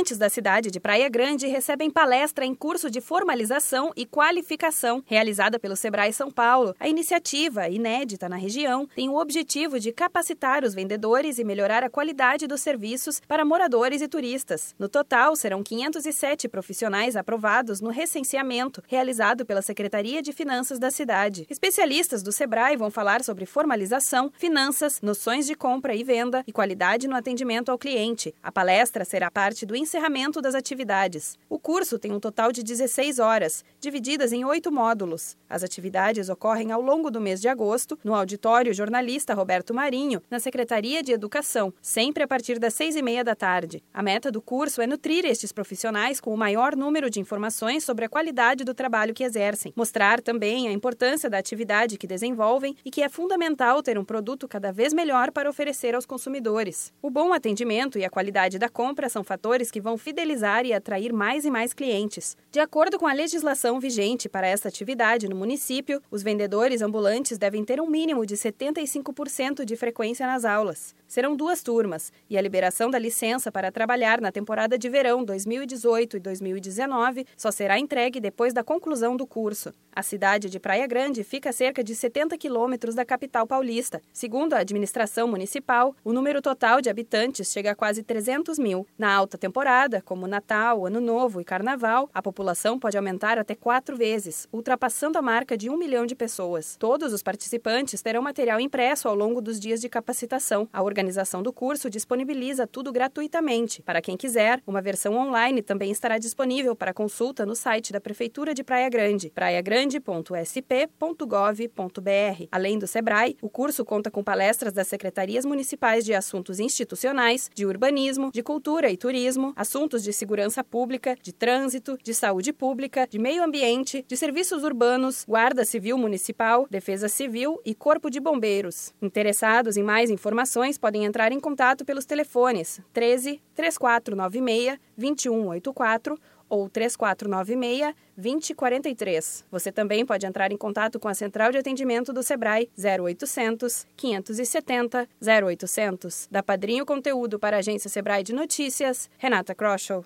Ambulantes da cidade de Praia Grande recebem palestra em curso de formalização e qualificação realizada pelo Sebrae São Paulo. A iniciativa, inédita na região, tem o objetivo de capacitar os vendedores e melhorar a qualidade dos serviços para moradores e turistas. No total, serão 507 profissionais aprovados no recenseamento realizado pela Secretaria de Finanças da cidade. Especialistas do Sebrae vão falar sobre formalização, finanças, noções de compra e venda e qualidade no atendimento ao cliente. A palestra será parte do encerramento das atividades. O curso tem um total de 16 horas, divididas em oito módulos. As atividades ocorrem ao longo do mês de agosto, no auditório jornalista Roberto Marinho, na Secretaria de Educação, sempre a partir das seis e meia da tarde. A meta do curso é nutrir estes profissionais com o maior número de informações sobre a qualidade do trabalho que exercem, mostrar também a importância da atividade que desenvolvem e que é fundamental ter um produto cada vez melhor para oferecer aos consumidores. O bom atendimento e a qualidade da compra são fatores que vão fidelizar e atrair mais e mais clientes. De acordo com a legislação vigente para esta atividade no município, os vendedores ambulantes devem ter um mínimo de 75% de frequência nas aulas. Serão duas turmas e a liberação da licença para trabalhar na temporada de verão 2018 e 2019 só será entregue depois da conclusão do curso. A cidade de Praia Grande fica a cerca de 70 quilômetros da capital paulista. Segundo a administração municipal, o número total de habitantes chega a quase 300 mil. Na alta temporada, como Natal, Ano Novo e Carnaval, a população pode aumentar até quatro vezes, ultrapassando a marca de um milhão de pessoas. Todos os participantes terão material impresso ao longo dos dias de capacitação. A organização do curso disponibiliza tudo gratuitamente. Para quem quiser, uma versão online também estará disponível para consulta no site da Prefeitura de Praia Grande, praiagrande.sp.gov.br. Além do Sebrae, o curso conta com palestras das secretarias municipais de assuntos institucionais, de urbanismo, de cultura e assuntos de segurança pública, de trânsito, de saúde pública, de meio ambiente, de serviços urbanos, Guarda Civil Municipal, Defesa Civil e Corpo de Bombeiros. Interessados em mais informações podem entrar em contato pelos telefones 13 3496 2184 ou 3496 2043. Você também pode entrar em contato com a Central de Atendimento do Sebrae 0800 570 0800. Da Padrinho Conteúdo para a Agência Sebrae de Notícias, Renata Kroschel.